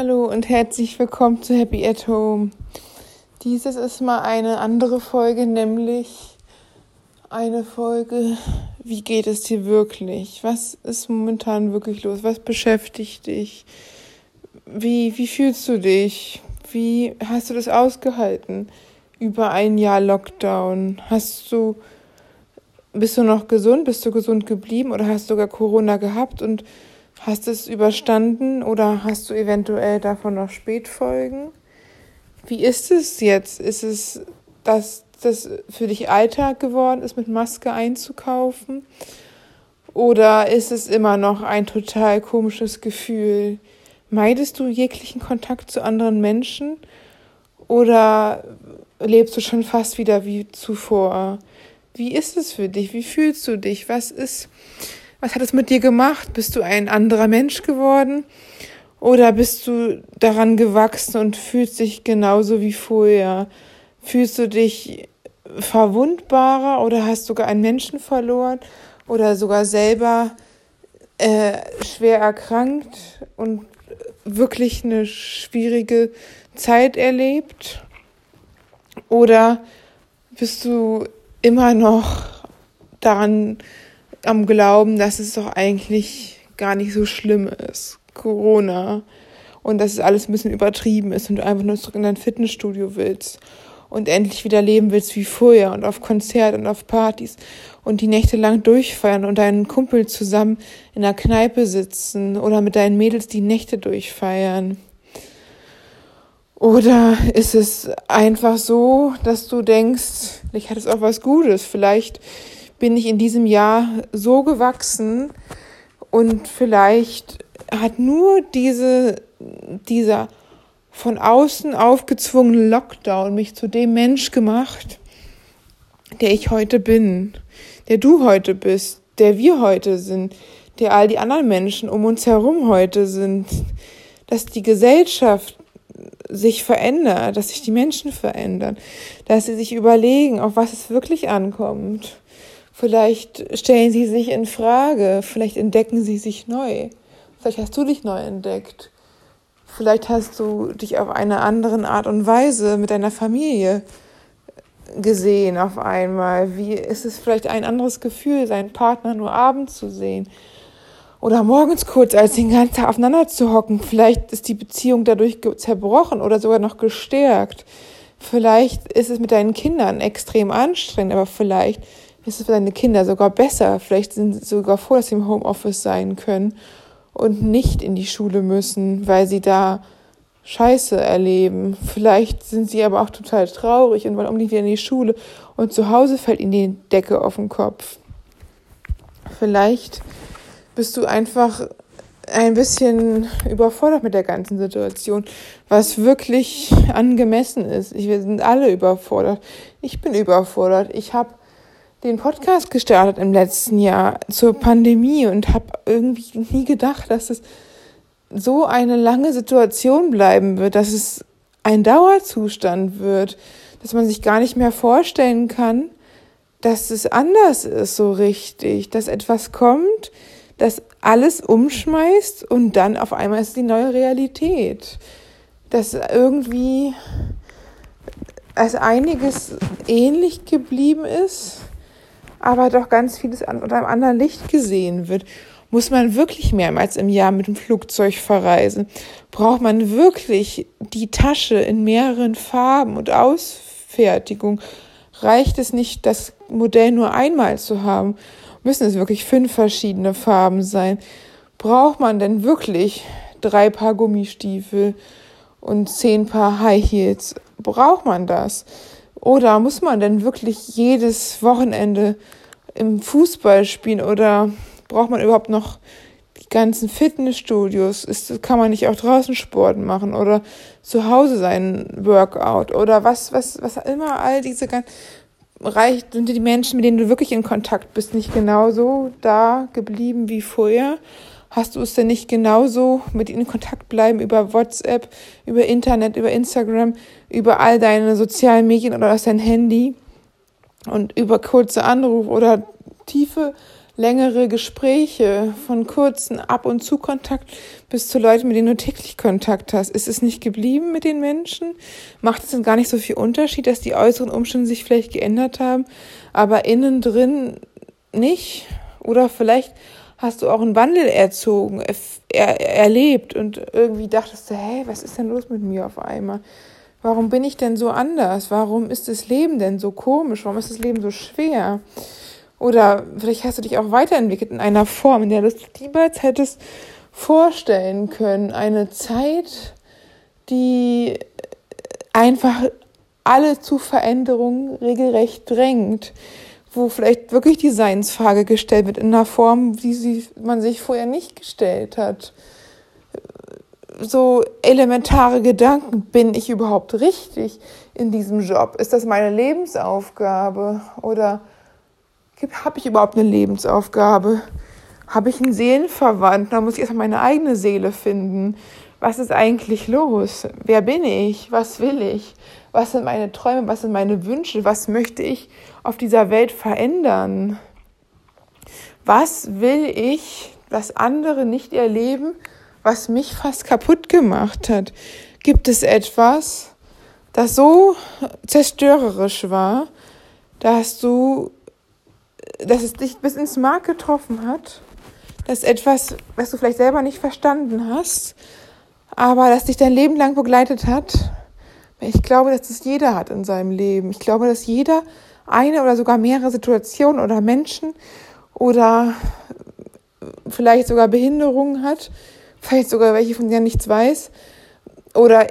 Hallo und herzlich willkommen zu Happy at Home. Dieses ist mal eine andere Folge, nämlich eine Folge, wie geht es dir wirklich? Was ist momentan wirklich los? Was beschäftigt dich? Wie, wie fühlst du dich? Wie hast du das ausgehalten? Über ein Jahr Lockdown. Hast du, bist du noch gesund? Bist du gesund geblieben oder hast du sogar Corona gehabt und Hast du es überstanden oder hast du eventuell davon noch Spätfolgen? Wie ist es jetzt? Ist es, dass das für dich Alltag geworden ist, mit Maske einzukaufen? Oder ist es immer noch ein total komisches Gefühl? Meidest du jeglichen Kontakt zu anderen Menschen? Oder lebst du schon fast wieder wie zuvor? Wie ist es für dich? Wie fühlst du dich? Was ist, was hat es mit dir gemacht? Bist du ein anderer Mensch geworden? Oder bist du daran gewachsen und fühlst dich genauso wie vorher? Fühlst du dich verwundbarer oder hast sogar einen Menschen verloren oder sogar selber äh, schwer erkrankt und wirklich eine schwierige Zeit erlebt? Oder bist du immer noch daran am Glauben, dass es doch eigentlich gar nicht so schlimm ist. Corona. Und dass es alles ein bisschen übertrieben ist und du einfach nur zurück in dein Fitnessstudio willst und endlich wieder leben willst wie vorher und auf Konzert und auf Partys und die Nächte lang durchfeiern und deinen Kumpel zusammen in der Kneipe sitzen oder mit deinen Mädels die Nächte durchfeiern. Oder ist es einfach so, dass du denkst, ich hatte es auch was Gutes, vielleicht bin ich in diesem Jahr so gewachsen und vielleicht hat nur diese, dieser von außen aufgezwungene Lockdown mich zu dem Mensch gemacht, der ich heute bin, der du heute bist, der wir heute sind, der all die anderen Menschen um uns herum heute sind, dass die Gesellschaft sich verändert, dass sich die Menschen verändern, dass sie sich überlegen, auf was es wirklich ankommt. Vielleicht stellen sie sich in Frage, vielleicht entdecken sie sich neu. Vielleicht hast du dich neu entdeckt. Vielleicht hast du dich auf eine andere Art und Weise mit deiner Familie gesehen auf einmal. Wie ist es vielleicht ein anderes Gefühl, seinen Partner nur abends zu sehen? Oder morgens kurz, als den ganzen Tag aufeinander zu hocken. Vielleicht ist die Beziehung dadurch zerbrochen oder sogar noch gestärkt. Vielleicht ist es mit deinen Kindern extrem anstrengend, aber vielleicht ist es für deine Kinder sogar besser. Vielleicht sind sie sogar froh, dass sie im Homeoffice sein können und nicht in die Schule müssen, weil sie da Scheiße erleben. Vielleicht sind sie aber auch total traurig und wollen unbedingt wieder in die Schule und zu Hause fällt ihnen die Decke auf den Kopf. Vielleicht bist du einfach ein bisschen überfordert mit der ganzen Situation, was wirklich angemessen ist. Wir sind alle überfordert. Ich bin überfordert. Ich habe den Podcast gestartet im letzten Jahr zur Pandemie und habe irgendwie nie gedacht, dass es so eine lange Situation bleiben wird, dass es ein Dauerzustand wird, dass man sich gar nicht mehr vorstellen kann, dass es anders ist so richtig, dass etwas kommt, das alles umschmeißt und dann auf einmal ist die neue Realität. Dass irgendwie als einiges ähnlich geblieben ist, aber doch ganz vieles unter einem anderen Licht gesehen wird. Muss man wirklich mehrmals im Jahr mit dem Flugzeug verreisen? Braucht man wirklich die Tasche in mehreren Farben und Ausfertigung? Reicht es nicht, das Modell nur einmal zu haben? Müssen es wirklich fünf verschiedene Farben sein? Braucht man denn wirklich drei Paar Gummistiefel und zehn Paar High Heels? Braucht man das? Oder muss man denn wirklich jedes Wochenende im Fußball spielen oder braucht man überhaupt noch die ganzen Fitnessstudios? Ist, kann man nicht auch draußen Sport machen oder zu Hause sein Workout oder was, was, was immer all diese ganzen reicht, sind die Menschen, mit denen du wirklich in Kontakt bist, nicht genauso da geblieben wie vorher? Hast du es denn nicht genauso mit ihnen in Kontakt bleiben über WhatsApp, über Internet, über Instagram, über all deine sozialen Medien oder aus dein Handy und über kurze Anrufe oder tiefe längere Gespräche, von kurzen Ab- und Zu-Kontakt bis zu Leuten, mit denen du täglich Kontakt hast. Ist es nicht geblieben mit den Menschen? Macht es denn gar nicht so viel Unterschied, dass die äußeren Umstände sich vielleicht geändert haben, aber innen drin nicht? Oder vielleicht hast du auch einen Wandel erzogen, er, erlebt und irgendwie dachtest du, hey, was ist denn los mit mir auf einmal? Warum bin ich denn so anders? Warum ist das Leben denn so komisch? Warum ist das Leben so schwer? Oder vielleicht hast du dich auch weiterentwickelt in einer Form, in der du es niemals hättest vorstellen können. Eine Zeit, die einfach alle zu Veränderungen regelrecht drängt, wo vielleicht wirklich die Seinsfrage gestellt wird in einer Form, wie sie man sich vorher nicht gestellt hat. So elementare Gedanken, bin ich überhaupt richtig in diesem Job? Ist das meine Lebensaufgabe? Oder habe ich überhaupt eine Lebensaufgabe? Habe ich einen Seelenverwandt? Da muss ich erstmal meine eigene Seele finden. Was ist eigentlich los? Wer bin ich? Was will ich? Was sind meine Träume? Was sind meine Wünsche? Was möchte ich auf dieser Welt verändern? Was will ich, dass andere nicht erleben, was mich fast kaputt gemacht hat? Gibt es etwas, das so zerstörerisch war, dass du dass es dich bis ins Mark getroffen hat, dass etwas, was du vielleicht selber nicht verstanden hast, aber das dich dein Leben lang begleitet hat. Ich glaube, dass das jeder hat in seinem Leben. Ich glaube, dass jeder eine oder sogar mehrere Situationen oder Menschen oder vielleicht sogar Behinderungen hat, vielleicht sogar welche, von denen nichts weiß, oder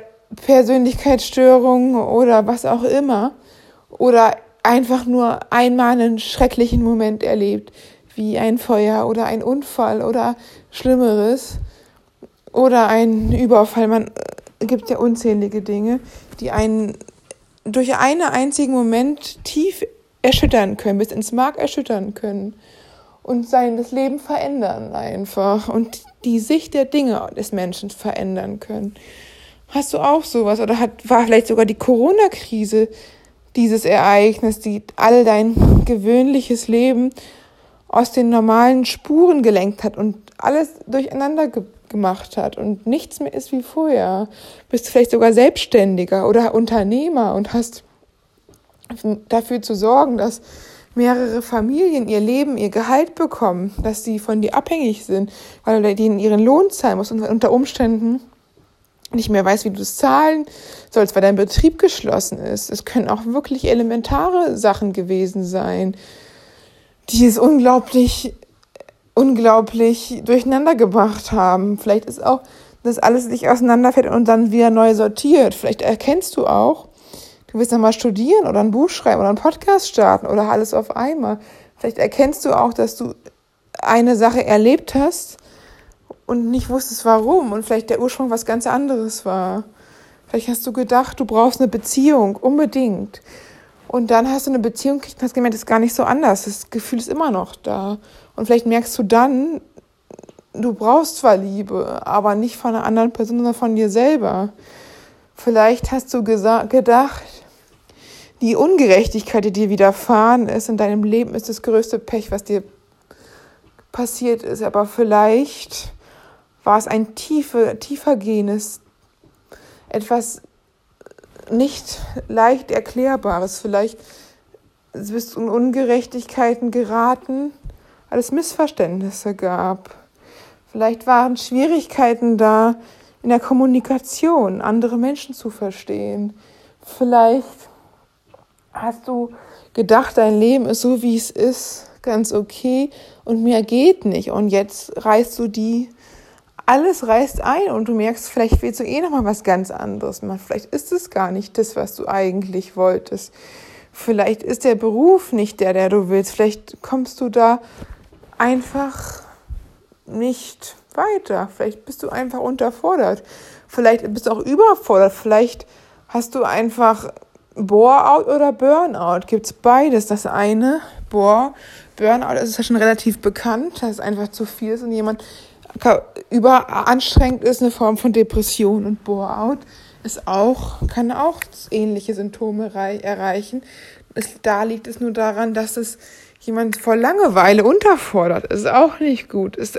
Persönlichkeitsstörungen oder was auch immer, oder einfach nur einmal einen schrecklichen Moment erlebt, wie ein Feuer oder ein Unfall oder Schlimmeres oder ein Überfall. Man äh, gibt ja unzählige Dinge, die einen durch einen einzigen Moment tief erschüttern können, bis ins Mark erschüttern können und sein das Leben verändern einfach und die Sicht der Dinge des Menschen verändern können. Hast du auch sowas oder hat war vielleicht sogar die Corona-Krise dieses Ereignis, die all dein gewöhnliches Leben aus den normalen Spuren gelenkt hat und alles durcheinander ge gemacht hat und nichts mehr ist wie vorher. Bist du vielleicht sogar Selbstständiger oder Unternehmer und hast dafür zu sorgen, dass mehrere Familien ihr Leben, ihr Gehalt bekommen, dass sie von dir abhängig sind, weil du denen ihren Lohn zahlen musst und unter Umständen nicht mehr weißt, wie du es zahlen sollst, weil dein Betrieb geschlossen ist. Es können auch wirklich elementare Sachen gewesen sein, die es unglaublich, unglaublich durcheinander gebracht haben. Vielleicht ist auch, dass alles sich auseinanderfällt und dann wieder neu sortiert. Vielleicht erkennst du auch, du willst nochmal studieren oder ein Buch schreiben oder einen Podcast starten oder alles auf einmal. Vielleicht erkennst du auch, dass du eine Sache erlebt hast, und nicht wusstest warum und vielleicht der Ursprung was ganz anderes war. Vielleicht hast du gedacht, du brauchst eine Beziehung, unbedingt. Und dann hast du eine Beziehung gekriegt und hast gemerkt, das ist gar nicht so anders. Das Gefühl ist immer noch da. Und vielleicht merkst du dann, du brauchst zwar Liebe, aber nicht von einer anderen Person, sondern von dir selber. Vielleicht hast du gedacht, die Ungerechtigkeit, die dir widerfahren ist in deinem Leben, ist das größte Pech, was dir passiert ist. Aber vielleicht war es ein tiefe, tiefergehendes, etwas nicht leicht Erklärbares. Vielleicht bist du in Ungerechtigkeiten geraten, weil es Missverständnisse gab. Vielleicht waren Schwierigkeiten da in der Kommunikation, andere Menschen zu verstehen. Vielleicht hast du gedacht, dein Leben ist so, wie es ist, ganz okay und mehr geht nicht. Und jetzt reißt du die alles reißt ein und du merkst, vielleicht willst du eh noch mal was ganz anderes machen. Vielleicht ist es gar nicht das, was du eigentlich wolltest. Vielleicht ist der Beruf nicht der, der du willst. Vielleicht kommst du da einfach nicht weiter. Vielleicht bist du einfach unterfordert. Vielleicht bist du auch überfordert. Vielleicht hast du einfach Bore-out oder Burnout. Gibt es beides. Das eine, Bore, Burnout, ist ja schon relativ bekannt, dass es einfach zu viel ist und jemand überanstrengend ist, eine Form von Depression und Bore-out ist auch, kann auch ähnliche Symptome erreichen. Es, da liegt es nur daran, dass es jemand vor Langeweile unterfordert, ist auch nicht gut. Es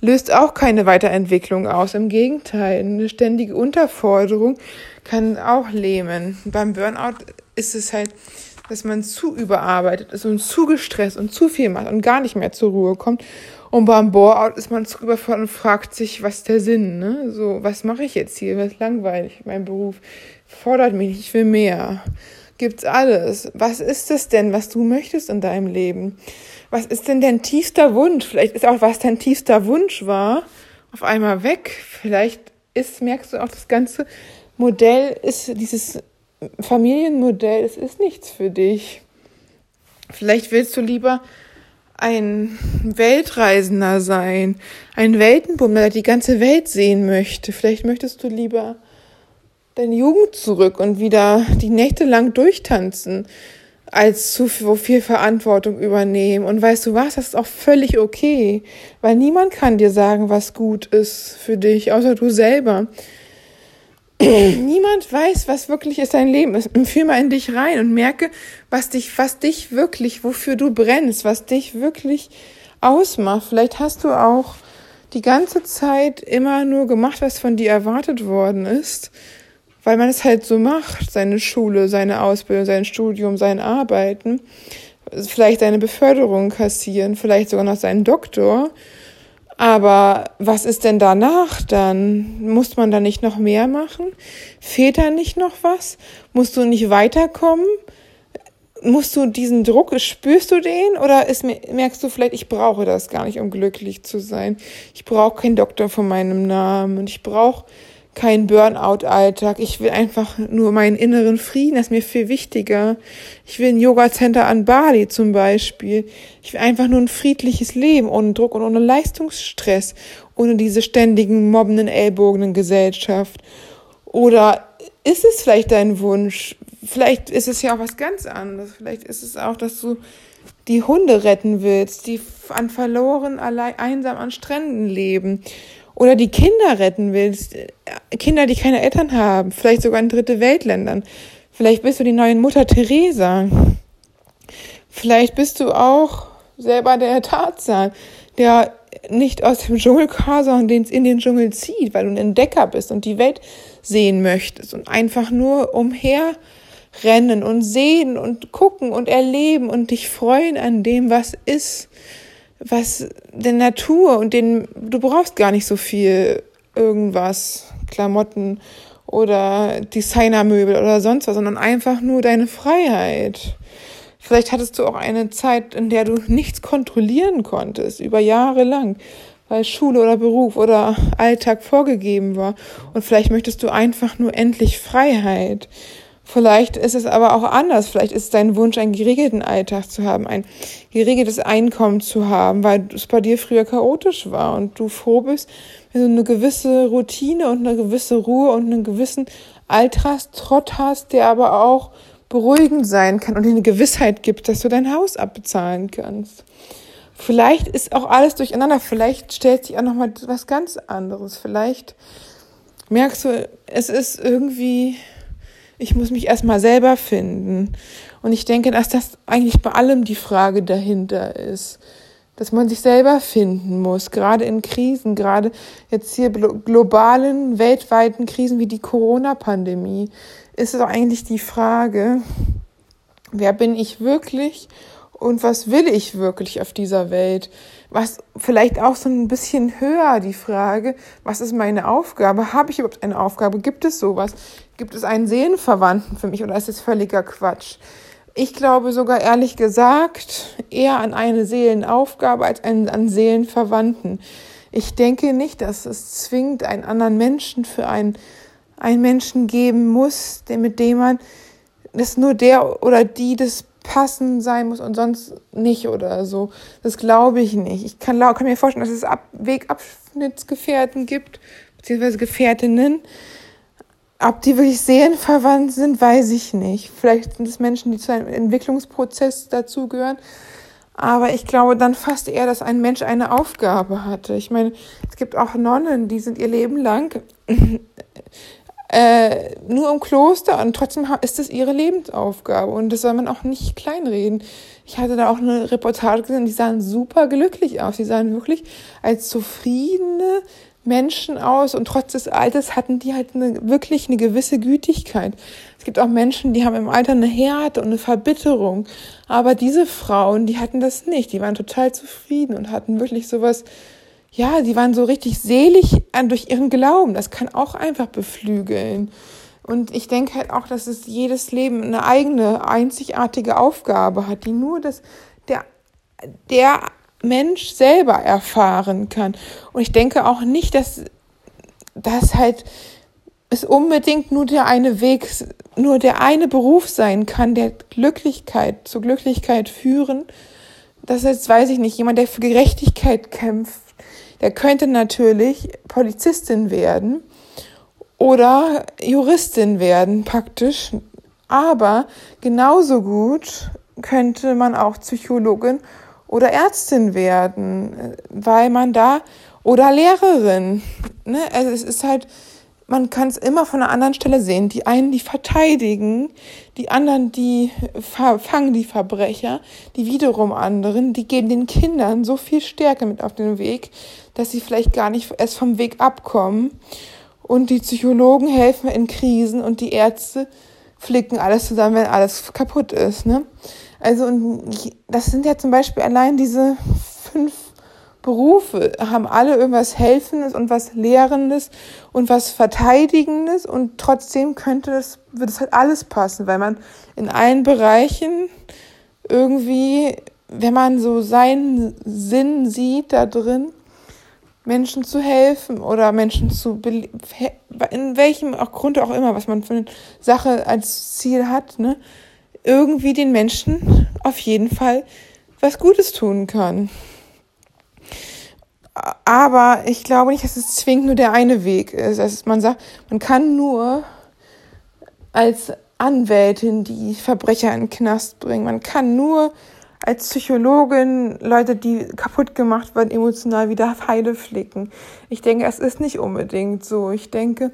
löst auch keine Weiterentwicklung aus. Im Gegenteil, eine ständige Unterforderung kann auch lähmen. Beim Burnout ist es halt, dass man zu überarbeitet ist und zu gestresst und zu viel macht und gar nicht mehr zur Ruhe kommt. Und beim Boreout ist man zu überfordert und fragt sich, was der Sinn, ne? So, was mache ich jetzt hier? Was langweilig, mein Beruf fordert mich ich will mehr. Gibt's alles. Was ist es denn, was du möchtest in deinem Leben? Was ist denn dein tiefster Wunsch? Vielleicht ist auch, was dein tiefster Wunsch war, auf einmal weg. Vielleicht ist, merkst du auch, das ganze Modell ist dieses Familienmodell, es ist nichts für dich. Vielleicht willst du lieber ein Weltreisender sein, ein Weltenbummler, der die ganze Welt sehen möchte. Vielleicht möchtest du lieber deine Jugend zurück und wieder die Nächte lang durchtanzen, als zu viel Verantwortung übernehmen. Und weißt du was, das ist auch völlig okay, weil niemand kann dir sagen, was gut ist für dich, außer du selber. Niemand weiß, was wirklich ist dein Leben ist. Fühl mal in dich rein und merke, was dich, was dich wirklich, wofür du brennst, was dich wirklich ausmacht. Vielleicht hast du auch die ganze Zeit immer nur gemacht, was von dir erwartet worden ist, weil man es halt so macht, seine Schule, seine Ausbildung, sein Studium, sein Arbeiten, vielleicht seine Beförderung kassieren, vielleicht sogar noch seinen Doktor aber was ist denn danach dann? Muss man da nicht noch mehr machen? Fehlt da nicht noch was? Musst du nicht weiterkommen? Musst du diesen Druck, spürst du den? Oder ist, merkst du vielleicht, ich brauche das gar nicht, um glücklich zu sein? Ich brauche keinen Doktor von meinem Namen. Ich brauche kein Burnout-Alltag. Ich will einfach nur meinen inneren Frieden, das ist mir viel wichtiger. Ich will ein Yoga-Center an Bali zum Beispiel. Ich will einfach nur ein friedliches Leben ohne Druck und ohne Leistungsstress, ohne diese ständigen mobbenden Ellbogen in Gesellschaft. Oder ist es vielleicht dein Wunsch? Vielleicht ist es ja auch was ganz anderes. Vielleicht ist es auch, dass du die Hunde retten willst, die an verloren, allein, einsam an Stränden leben oder die Kinder retten willst, äh, Kinder, die keine Eltern haben, vielleicht sogar in dritte Weltländern. Vielleicht bist du die neue Mutter Teresa. Vielleicht bist du auch selber der Tarzan, der nicht aus dem Dschungel kam, sondern den es in den Dschungel zieht, weil du ein Entdecker bist und die Welt sehen möchtest und einfach nur umherrennen und sehen und gucken und erleben und dich freuen an dem, was ist was der Natur und den, du brauchst gar nicht so viel irgendwas, Klamotten oder Designermöbel oder sonst was, sondern einfach nur deine Freiheit. Vielleicht hattest du auch eine Zeit, in der du nichts kontrollieren konntest, über Jahre lang, weil Schule oder Beruf oder Alltag vorgegeben war. Und vielleicht möchtest du einfach nur endlich Freiheit. Vielleicht ist es aber auch anders. Vielleicht ist dein Wunsch, einen geregelten Alltag zu haben, ein geregeltes Einkommen zu haben, weil es bei dir früher chaotisch war und du froh bist, wenn du eine gewisse Routine und eine gewisse Ruhe und einen gewissen Alltagstrott hast, der aber auch beruhigend sein kann und dir eine Gewissheit gibt, dass du dein Haus abbezahlen kannst. Vielleicht ist auch alles durcheinander. Vielleicht stellt sich auch noch mal was ganz anderes. Vielleicht merkst du, es ist irgendwie ich muss mich erstmal selber finden. Und ich denke, dass das eigentlich bei allem die Frage dahinter ist. Dass man sich selber finden muss, gerade in Krisen, gerade jetzt hier globalen, weltweiten Krisen wie die Corona-Pandemie, ist es eigentlich die Frage, wer bin ich wirklich und was will ich wirklich auf dieser Welt? Was vielleicht auch so ein bisschen höher die Frage, was ist meine Aufgabe? Habe ich überhaupt eine Aufgabe? Gibt es sowas? Gibt es einen Seelenverwandten für mich oder ist es völliger Quatsch? Ich glaube sogar ehrlich gesagt eher an eine Seelenaufgabe als an, an Seelenverwandten. Ich denke nicht, dass es zwingend einen anderen Menschen für einen, einen Menschen geben muss, mit dem man, dass nur der oder die das passend sein muss und sonst nicht oder so. Das glaube ich nicht. Ich kann, kann mir vorstellen, dass es Ab Wegabschnittsgefährten gibt, beziehungsweise Gefährtinnen. Ob die wirklich seelenverwandt sind, weiß ich nicht. Vielleicht sind es Menschen, die zu einem Entwicklungsprozess dazugehören. Aber ich glaube dann fast eher, dass ein Mensch eine Aufgabe hatte. Ich meine, es gibt auch Nonnen, die sind ihr Leben lang äh, nur im Kloster und trotzdem ist es ihre Lebensaufgabe und das soll man auch nicht kleinreden. Ich hatte da auch eine Reportage gesehen, die sahen super glücklich aus. Die sahen wirklich als zufriedene Menschen aus und trotz des Alters hatten die halt eine, wirklich eine gewisse Gütigkeit. Es gibt auch Menschen, die haben im Alter eine Härte und eine Verbitterung. Aber diese Frauen, die hatten das nicht. Die waren total zufrieden und hatten wirklich sowas, ja, die waren so richtig selig durch ihren Glauben. Das kann auch einfach beflügeln. Und ich denke halt auch, dass es jedes Leben eine eigene, einzigartige Aufgabe hat, die nur das, der, der Mensch selber erfahren kann. Und ich denke auch nicht, dass das halt es unbedingt nur der eine Weg, nur der eine Beruf sein kann, der Glücklichkeit, zur Glücklichkeit führen. Das ist, weiß ich nicht, jemand, der für Gerechtigkeit kämpft, der könnte natürlich Polizistin werden oder Juristin werden, praktisch. Aber genauso gut könnte man auch Psychologin oder Ärztin werden, weil man da oder Lehrerin. Ne? Also es ist halt, man kann es immer von einer anderen Stelle sehen. Die einen, die verteidigen, die anderen, die fangen die Verbrecher, die wiederum anderen, die geben den Kindern so viel Stärke mit auf den Weg, dass sie vielleicht gar nicht erst vom Weg abkommen. Und die Psychologen helfen in Krisen und die Ärzte flicken alles zusammen, wenn alles kaputt ist. Ne? Also, und das sind ja zum Beispiel allein diese fünf Berufe, haben alle irgendwas Helfendes und was Lehrendes und was Verteidigendes und trotzdem könnte das, würde es halt alles passen, weil man in allen Bereichen irgendwie, wenn man so seinen Sinn sieht da drin, Menschen zu helfen oder Menschen zu, in welchem Grund auch immer, was man für eine Sache als Ziel hat, ne, irgendwie den Menschen auf jeden Fall was Gutes tun kann. Aber ich glaube nicht, dass es zwingend nur der eine Weg ist. Also man sagt, man kann nur als Anwältin die Verbrecher in den Knast bringen. Man kann nur als Psychologin Leute, die kaputt gemacht werden, emotional wieder heile flicken. Ich denke, es ist nicht unbedingt so. Ich denke,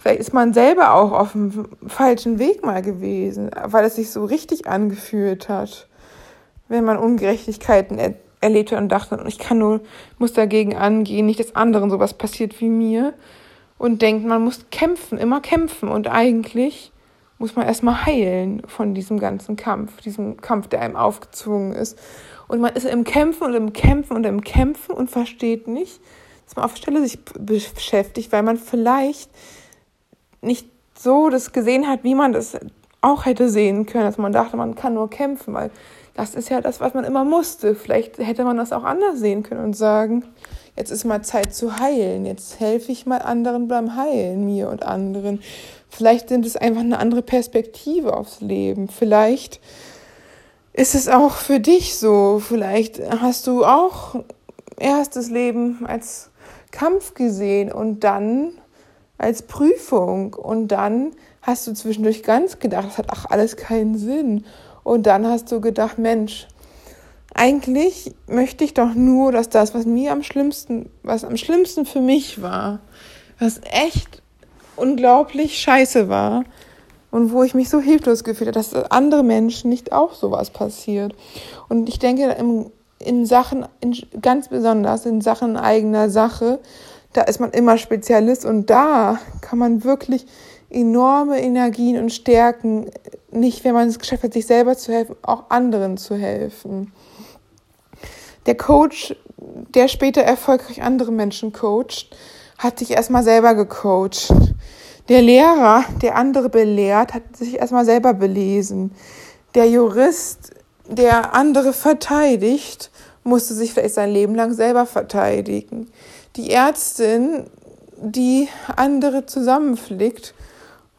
vielleicht ist man selber auch auf dem falschen Weg mal gewesen, weil es sich so richtig angefühlt hat, wenn man Ungerechtigkeiten er erlebt hat und dachte, ich kann nur, muss dagegen angehen, nicht dass anderen sowas passiert wie mir. Und denkt, man muss kämpfen, immer kämpfen. Und eigentlich muss man erstmal heilen von diesem ganzen Kampf, diesem Kampf, der einem aufgezwungen ist. Und man ist im Kämpfen und im Kämpfen und im Kämpfen und versteht nicht, dass man auf Stelle sich beschäftigt, weil man vielleicht nicht so das gesehen hat, wie man das auch hätte sehen können, dass man dachte, man kann nur kämpfen, weil das ist ja das, was man immer musste. Vielleicht hätte man das auch anders sehen können und sagen, jetzt ist mal Zeit zu heilen, jetzt helfe ich mal anderen beim Heilen, mir und anderen. Vielleicht sind es einfach eine andere Perspektive aufs Leben. Vielleicht ist es auch für dich so. Vielleicht hast du auch erstes Leben als Kampf gesehen und dann als Prüfung. Und dann hast du zwischendurch ganz gedacht, das hat ach alles keinen Sinn. Und dann hast du gedacht, Mensch, eigentlich möchte ich doch nur, dass das, was mir am schlimmsten, was am schlimmsten für mich war, was echt unglaublich scheiße war und wo ich mich so hilflos gefühlt habe, dass andere Menschen nicht auch sowas passiert. Und ich denke, in, in Sachen, in, ganz besonders in Sachen eigener Sache, da ist man immer Spezialist und da kann man wirklich enorme Energien und Stärken, nicht wenn man es geschafft hat, sich selber zu helfen, auch anderen zu helfen. Der Coach, der später erfolgreich andere Menschen coacht, hat sich erstmal selber gecoacht. Der Lehrer, der andere belehrt, hat sich erstmal selber belesen. Der Jurist, der andere verteidigt, musste sich vielleicht sein Leben lang selber verteidigen. Die Ärztin, die andere zusammenflickt,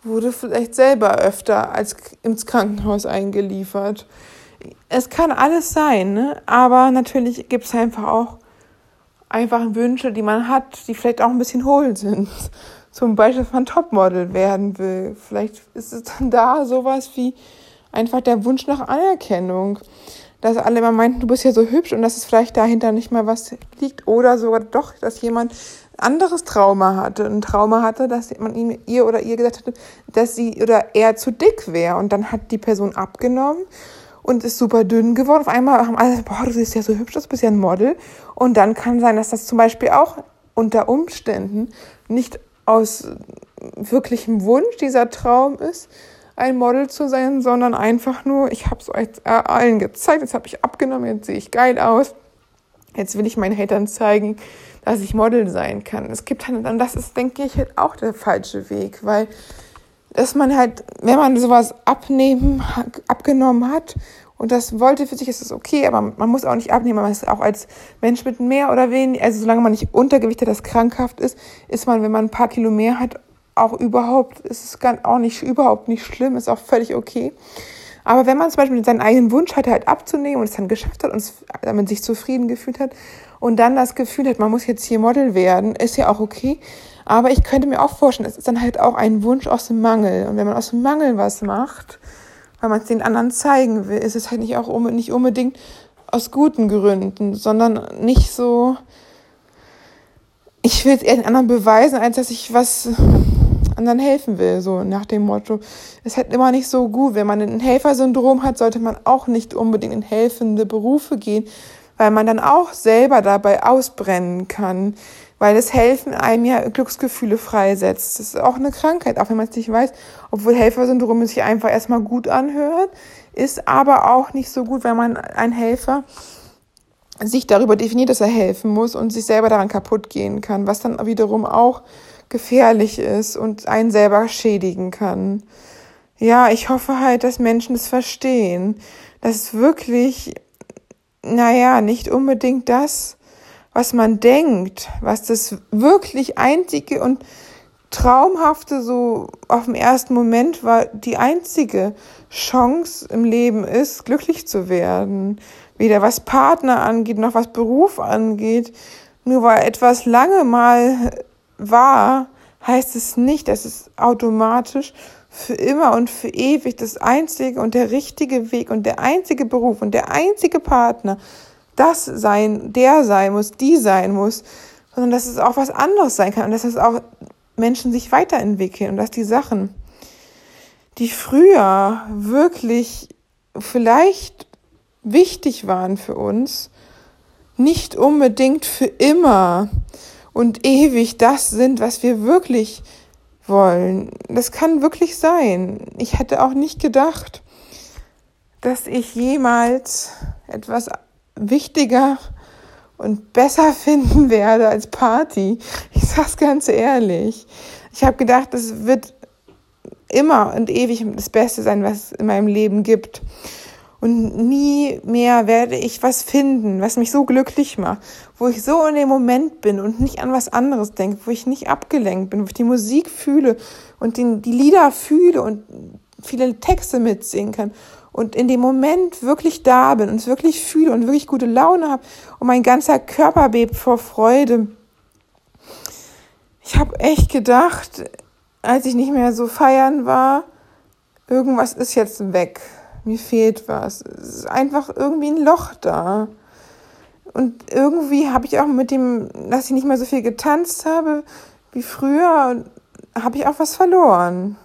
wurde vielleicht selber öfter als ins Krankenhaus eingeliefert. Es kann alles sein, ne? aber natürlich gibt es einfach auch einfach Wünsche, die man hat, die vielleicht auch ein bisschen hohl sind. Zum Beispiel, dass man Topmodel werden will. Vielleicht ist es dann da sowas wie einfach der Wunsch nach Anerkennung. Dass alle immer meinten, du bist ja so hübsch und dass es vielleicht dahinter nicht mal was liegt. Oder sogar doch, dass jemand anderes Trauma hatte. Ein Trauma hatte, dass man ihm, ihr oder ihr gesagt hatte, dass sie oder er zu dick wäre. Und dann hat die Person abgenommen und ist super dünn geworden. Auf einmal haben alle, boah, du siehst ja so hübsch aus, bist ja ein Model. Und dann kann sein, dass das zum Beispiel auch unter Umständen nicht aus wirklichem Wunsch dieser Traum ist, ein Model zu sein, sondern einfach nur, ich habe es euch allen gezeigt, jetzt habe ich abgenommen, jetzt sehe ich geil aus. Jetzt will ich meinen Hatern zeigen, dass ich Model sein kann. Es gibt halt, und das ist, denke ich, halt auch der falsche Weg, weil dass man halt, wenn man sowas abnehmen, abgenommen hat und das wollte für sich, ist es okay, aber man muss auch nicht abnehmen, man ist auch als Mensch mit mehr oder weniger, also solange man nicht Untergewicht hat, das krankhaft ist, ist man, wenn man ein paar Kilo mehr hat, auch überhaupt, ist es ganz, auch nicht, überhaupt nicht schlimm, ist auch völlig okay. Aber wenn man zum Beispiel seinen eigenen Wunsch hatte, halt abzunehmen und es dann geschafft hat und es, damit sich zufrieden gefühlt hat und dann das Gefühl hat, man muss jetzt hier Model werden, ist ja auch okay. Aber ich könnte mir auch vorstellen, es ist dann halt auch ein Wunsch aus dem Mangel. Und wenn man aus dem Mangel was macht, weil man es den anderen zeigen will, ist es halt nicht auch nicht unbedingt aus guten Gründen, sondern nicht so, ich will es eher den anderen beweisen, als dass ich was anderen helfen will, so nach dem Motto. Es halt immer nicht so gut. Wenn man ein Helfersyndrom hat, sollte man auch nicht unbedingt in helfende Berufe gehen, weil man dann auch selber dabei ausbrennen kann, weil das Helfen einem ja Glücksgefühle freisetzt. Das ist auch eine Krankheit, auch wenn man es nicht weiß, obwohl Helfersyndrom sich einfach erstmal gut anhört, ist aber auch nicht so gut, wenn man ein Helfer sich darüber definiert, dass er helfen muss und sich selber daran kaputt gehen kann, was dann wiederum auch gefährlich ist und einen selber schädigen kann. Ja, ich hoffe halt, dass Menschen es verstehen, dass wirklich, naja, nicht unbedingt das, was man denkt, was das wirklich einzige und traumhafte so auf dem ersten Moment war, die einzige Chance im Leben ist, glücklich zu werden. Weder was Partner angeht, noch was Beruf angeht. Nur weil etwas lange mal war, heißt es nicht, dass es automatisch für immer und für ewig das einzige und der richtige Weg und der einzige Beruf und der einzige Partner das sein, der sein muss, die sein muss, sondern dass es auch was anderes sein kann und dass es auch Menschen sich weiterentwickeln und dass die Sachen, die früher wirklich vielleicht wichtig waren für uns, nicht unbedingt für immer und ewig das sind, was wir wirklich wollen. Das kann wirklich sein. Ich hätte auch nicht gedacht, dass ich jemals etwas wichtiger und besser finden werde als Party. Ich sag's ganz ehrlich. Ich habe gedacht, es wird immer und ewig das Beste sein, was es in meinem Leben gibt. Und nie mehr werde ich was finden, was mich so glücklich macht, wo ich so in dem Moment bin und nicht an was anderes denke, wo ich nicht abgelenkt bin, wo ich die Musik fühle und den, die Lieder fühle und viele Texte mitsingen kann und in dem Moment wirklich da bin und es wirklich fühle und wirklich gute Laune habe und mein ganzer Körper bebt vor Freude. Ich habe echt gedacht, als ich nicht mehr so feiern war, irgendwas ist jetzt weg mir fehlt was. Es ist einfach irgendwie ein Loch da. Und irgendwie habe ich auch mit dem, dass ich nicht mehr so viel getanzt habe wie früher, habe ich auch was verloren.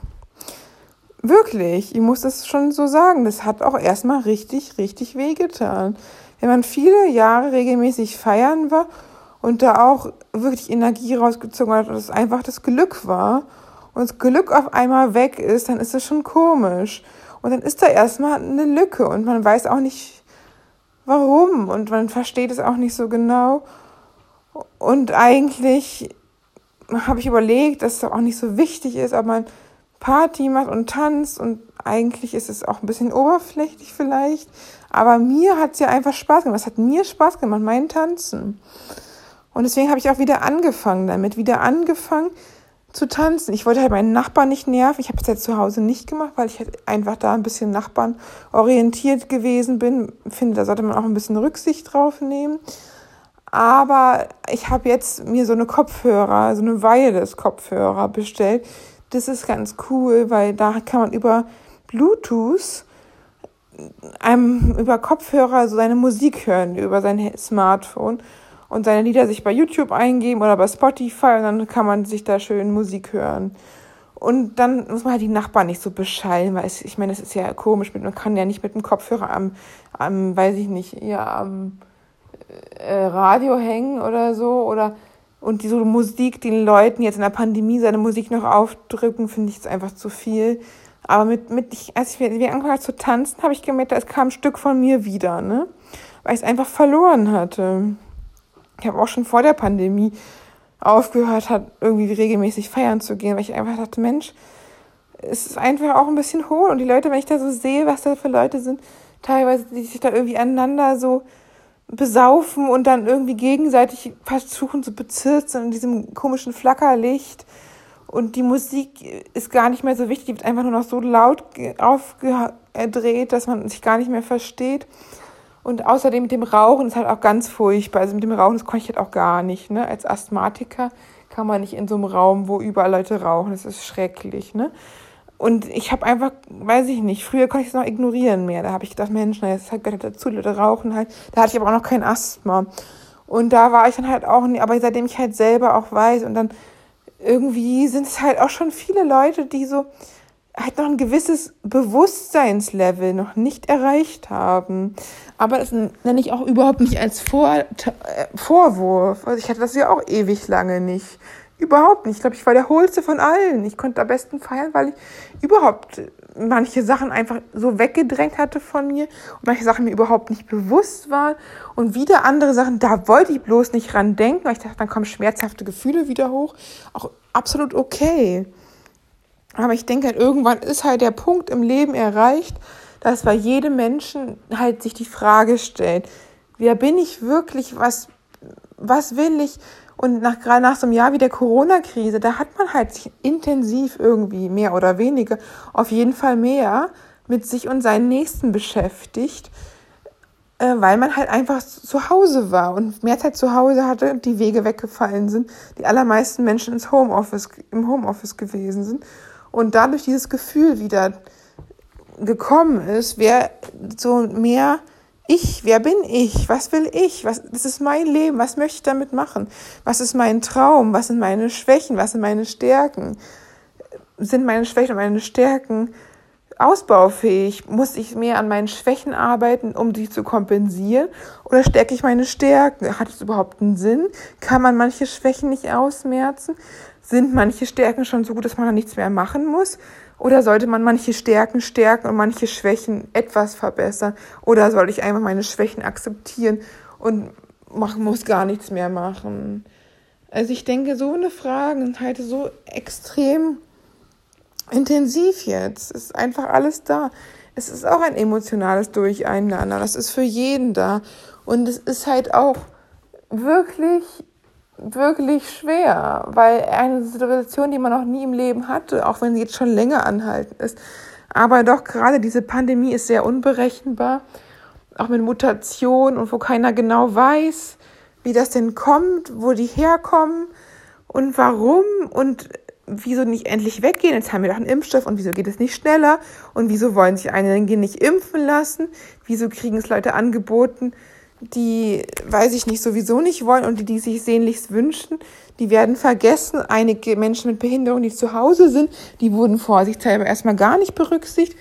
Wirklich, ich muss das schon so sagen. Das hat auch erstmal richtig, richtig wehgetan. Wenn man viele Jahre regelmäßig feiern war und da auch wirklich Energie rausgezogen hat und es einfach das Glück war und das Glück auf einmal weg ist, dann ist das schon komisch. Und dann ist da erstmal eine Lücke und man weiß auch nicht, warum und man versteht es auch nicht so genau. Und eigentlich habe ich überlegt, dass es auch nicht so wichtig ist, ob man Party macht und tanzt und eigentlich ist es auch ein bisschen oberflächlich vielleicht. Aber mir hat es ja einfach Spaß gemacht. Es hat mir Spaß gemacht, mein Tanzen. Und deswegen habe ich auch wieder angefangen damit, wieder angefangen, zu tanzen. Ich wollte halt meinen Nachbarn nicht nerven. Ich habe es jetzt zu Hause nicht gemacht, weil ich halt einfach da ein bisschen Nachbarn orientiert gewesen bin. Ich finde, da sollte man auch ein bisschen Rücksicht drauf nehmen. Aber ich habe jetzt mir so eine Kopfhörer, so eine Wireless-Kopfhörer bestellt. Das ist ganz cool, weil da kann man über Bluetooth einem über Kopfhörer so seine Musik hören, über sein Smartphone. Und seine Lieder sich bei YouTube eingeben oder bei Spotify und dann kann man sich da schön Musik hören. Und dann muss man halt die Nachbarn nicht so beschallen, weil es, ich meine, das ist ja komisch, man kann ja nicht mit dem Kopfhörer am, am weiß ich nicht, ja, am äh, Radio hängen oder so oder und die so Musik den Leuten jetzt in der Pandemie seine Musik noch aufdrücken, finde ich jetzt einfach zu viel. Aber mit, mit ich, als ich wieder angefangen habe zu tanzen, habe ich gemerkt, es kam ein Stück von mir wieder, ne? Weil ich es einfach verloren hatte. Ich habe auch schon vor der Pandemie aufgehört, hat irgendwie regelmäßig feiern zu gehen, weil ich einfach dachte, Mensch, es ist einfach auch ein bisschen hohl. Und die Leute, wenn ich da so sehe, was da für Leute sind, teilweise, die sich da irgendwie aneinander so besaufen und dann irgendwie gegenseitig versuchen zu bezirzen in diesem komischen Flackerlicht. Und die Musik ist gar nicht mehr so wichtig, die wird einfach nur noch so laut aufgedreht, dass man sich gar nicht mehr versteht. Und außerdem mit dem Rauchen ist halt auch ganz furchtbar. Also mit dem Rauchen, das konnte ich halt auch gar nicht. Ne? Als Asthmatiker kann man nicht in so einem Raum, wo überall Leute rauchen. Das ist schrecklich. Ne? Und ich habe einfach, weiß ich nicht, früher konnte ich es noch ignorieren mehr. Da habe ich gedacht, Mensch, na, jetzt gehört dazu, Leute rauchen halt. Da hatte ich aber auch noch kein Asthma. Und da war ich dann halt auch, nicht, aber seitdem ich halt selber auch weiß und dann irgendwie sind es halt auch schon viele Leute, die so halt noch ein gewisses Bewusstseinslevel noch nicht erreicht haben. Aber das nenne ich auch überhaupt nicht als Vor äh, Vorwurf. Also ich hatte das ja auch ewig lange nicht. Überhaupt nicht. Ich glaube, ich war der Hohlste von allen. Ich konnte am besten feiern, weil ich überhaupt manche Sachen einfach so weggedrängt hatte von mir und manche Sachen mir überhaupt nicht bewusst waren. Und wieder andere Sachen, da wollte ich bloß nicht ran denken, weil ich dachte, dann kommen schmerzhafte Gefühle wieder hoch. Auch absolut okay. Aber ich denke halt, irgendwann ist halt der Punkt im Leben erreicht, dass bei jedem Menschen halt sich die Frage stellt, wer bin ich wirklich, was, was will ich? Und nach, gerade nach so einem Jahr wie der Corona-Krise, da hat man halt sich intensiv irgendwie mehr oder weniger, auf jeden Fall mehr mit sich und seinen Nächsten beschäftigt, äh, weil man halt einfach zu Hause war und mehr Zeit zu Hause hatte, die Wege weggefallen sind, die allermeisten Menschen ins Homeoffice, im Homeoffice gewesen sind und dadurch dieses Gefühl wieder gekommen ist, wer so mehr ich, wer bin ich? Was will ich? Was, das ist mein Leben. Was möchte ich damit machen? Was ist mein Traum? Was sind meine Schwächen? Was sind meine Stärken? Sind meine Schwächen und meine Stärken ausbaufähig? Muss ich mehr an meinen Schwächen arbeiten, um die zu kompensieren? Oder stärke ich meine Stärken? Hat es überhaupt einen Sinn? Kann man manche Schwächen nicht ausmerzen? Sind manche Stärken schon so gut, dass man da nichts mehr machen muss? Oder sollte man manche Stärken stärken und manche Schwächen etwas verbessern? Oder soll ich einfach meine Schwächen akzeptieren und machen muss gar nichts mehr machen? Also ich denke, so eine Frage sind halt so extrem intensiv jetzt. Es ist einfach alles da. Es ist auch ein emotionales Durcheinander. Das ist für jeden da. Und es ist halt auch wirklich wirklich schwer, weil eine Situation, die man noch nie im Leben hatte, auch wenn sie jetzt schon länger anhalten ist. Aber doch gerade diese Pandemie ist sehr unberechenbar, auch mit Mutationen und wo keiner genau weiß, wie das denn kommt, wo die herkommen und warum und wieso nicht endlich weggehen? Jetzt haben wir doch einen Impfstoff und wieso geht es nicht schneller? Und wieso wollen sich einige nicht impfen lassen? Wieso kriegen es Leute angeboten, die, weiß ich nicht, sowieso nicht wollen und die, die sich sehnlichst wünschen, die werden vergessen. Einige Menschen mit Behinderung, die zu Hause sind, die wurden vorsichtshalber erstmal gar nicht berücksichtigt.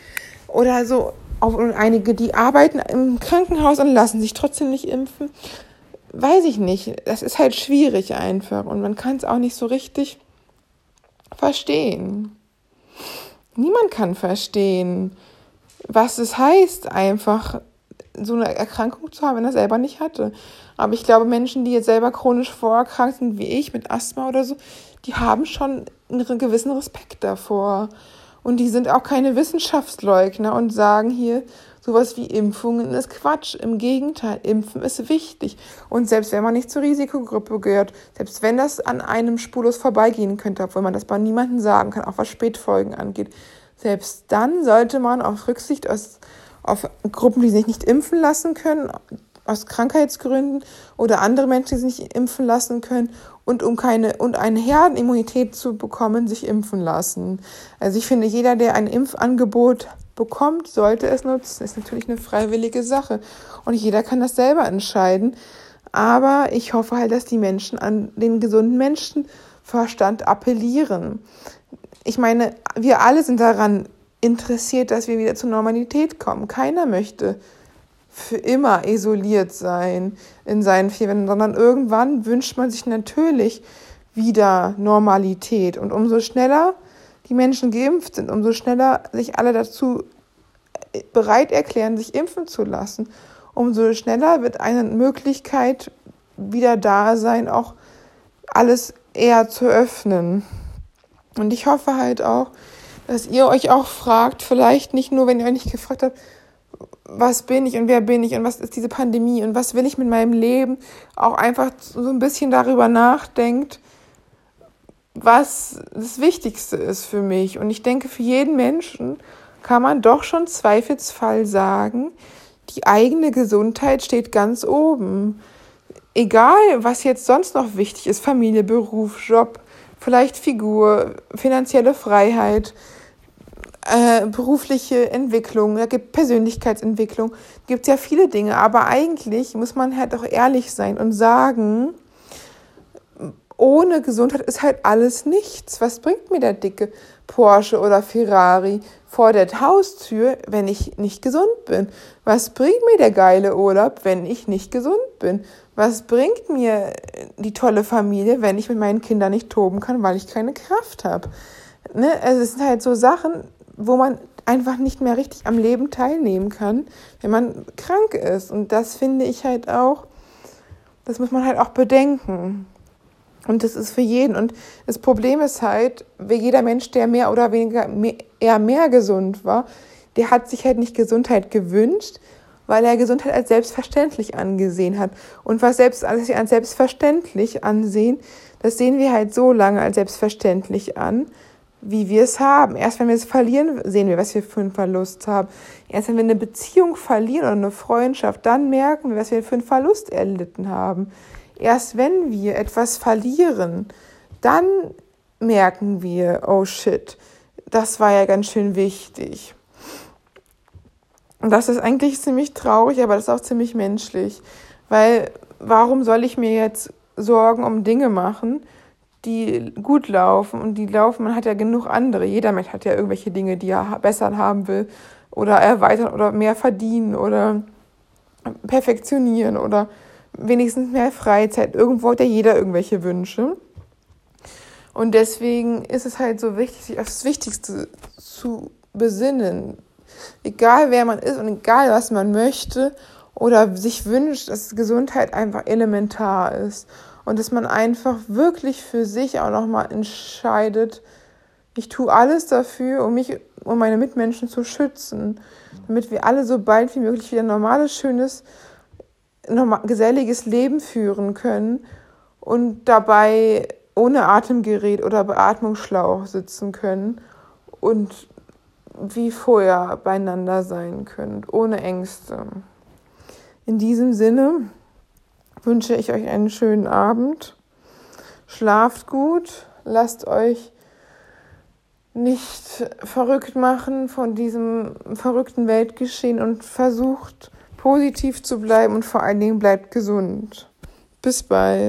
Oder so, auch einige, die arbeiten im Krankenhaus und lassen sich trotzdem nicht impfen. Weiß ich nicht. Das ist halt schwierig einfach und man kann es auch nicht so richtig verstehen. Niemand kann verstehen, was es heißt, einfach so eine Erkrankung zu haben, wenn er selber nicht hatte. Aber ich glaube, Menschen, die jetzt selber chronisch vorerkrankt sind, wie ich, mit Asthma oder so, die haben schon einen gewissen Respekt davor. Und die sind auch keine Wissenschaftsleugner und sagen hier, sowas wie Impfungen ist Quatsch. Im Gegenteil, Impfen ist wichtig. Und selbst wenn man nicht zur Risikogruppe gehört, selbst wenn das an einem spurlos vorbeigehen könnte, obwohl man das bei niemandem sagen kann, auch was Spätfolgen angeht, selbst dann sollte man auf Rücksicht aus auf Gruppen, die sich nicht impfen lassen können, aus Krankheitsgründen oder andere Menschen, die sich nicht impfen lassen können und um keine und eine Herdenimmunität zu bekommen, sich impfen lassen. Also ich finde, jeder, der ein Impfangebot bekommt, sollte es nutzen. Das ist natürlich eine freiwillige Sache und jeder kann das selber entscheiden. Aber ich hoffe halt, dass die Menschen an den gesunden Menschenverstand appellieren. Ich meine, wir alle sind daran interessiert, dass wir wieder zur Normalität kommen. Keiner möchte für immer isoliert sein in seinen vier Wänden, sondern irgendwann wünscht man sich natürlich wieder Normalität. Und umso schneller die Menschen geimpft sind, umso schneller sich alle dazu bereit erklären, sich impfen zu lassen, umso schneller wird eine Möglichkeit wieder da sein, auch alles eher zu öffnen. Und ich hoffe halt auch, dass ihr euch auch fragt, vielleicht nicht nur, wenn ihr euch nicht gefragt habt, was bin ich und wer bin ich und was ist diese Pandemie und was will ich mit meinem Leben, auch einfach so ein bisschen darüber nachdenkt, was das Wichtigste ist für mich. Und ich denke, für jeden Menschen kann man doch schon zweifelsfall sagen, die eigene Gesundheit steht ganz oben. Egal, was jetzt sonst noch wichtig ist, Familie, Beruf, Job, vielleicht Figur, finanzielle Freiheit, äh, berufliche Entwicklung, da gibt Persönlichkeitsentwicklung, gibt ja viele Dinge, aber eigentlich muss man halt auch ehrlich sein und sagen, ohne Gesundheit ist halt alles nichts. Was bringt mir der dicke Porsche oder Ferrari vor der Haustür, wenn ich nicht gesund bin? Was bringt mir der geile Urlaub, wenn ich nicht gesund bin? Was bringt mir die tolle Familie, wenn ich mit meinen Kindern nicht toben kann, weil ich keine Kraft habe? Ne? Also es sind halt so Sachen, wo man einfach nicht mehr richtig am Leben teilnehmen kann, wenn man krank ist. Und das finde ich halt auch, das muss man halt auch bedenken. Und das ist für jeden. Und das Problem ist halt, wie jeder Mensch, der mehr oder weniger mehr, eher mehr gesund war, der hat sich halt nicht Gesundheit gewünscht, weil er Gesundheit als selbstverständlich angesehen hat. Und was selbst alles als selbstverständlich ansehen, das sehen wir halt so lange als selbstverständlich an, wie wir es haben. Erst wenn wir es verlieren, sehen wir, was wir für einen Verlust haben. Erst wenn wir eine Beziehung verlieren oder eine Freundschaft, dann merken wir, was wir für einen Verlust erlitten haben. Erst wenn wir etwas verlieren, dann merken wir, oh shit, das war ja ganz schön wichtig. Und das ist eigentlich ziemlich traurig, aber das ist auch ziemlich menschlich. Weil warum soll ich mir jetzt Sorgen um Dinge machen, die gut laufen und die laufen, man hat ja genug andere. Jeder Mensch hat ja irgendwelche Dinge, die er besser haben will oder erweitern oder mehr verdienen oder perfektionieren oder wenigstens mehr Freizeit. Irgendwo hat ja jeder irgendwelche Wünsche. Und deswegen ist es halt so wichtig, sich auf das Wichtigste zu besinnen. Egal wer man ist und egal was man möchte oder sich wünscht, dass Gesundheit einfach elementar ist. Und dass man einfach wirklich für sich auch nochmal entscheidet, ich tue alles dafür, um mich und meine Mitmenschen zu schützen, damit wir alle so bald wie möglich wieder ein normales, schönes normal, geselliges Leben führen können und dabei ohne Atemgerät oder Beatmungsschlauch sitzen können und wie vorher beieinander sein können, ohne Ängste. In diesem Sinne wünsche ich euch einen schönen Abend. Schlaft gut, lasst euch nicht verrückt machen von diesem verrückten Weltgeschehen und versucht positiv zu bleiben und vor allen Dingen bleibt gesund. Bis bald.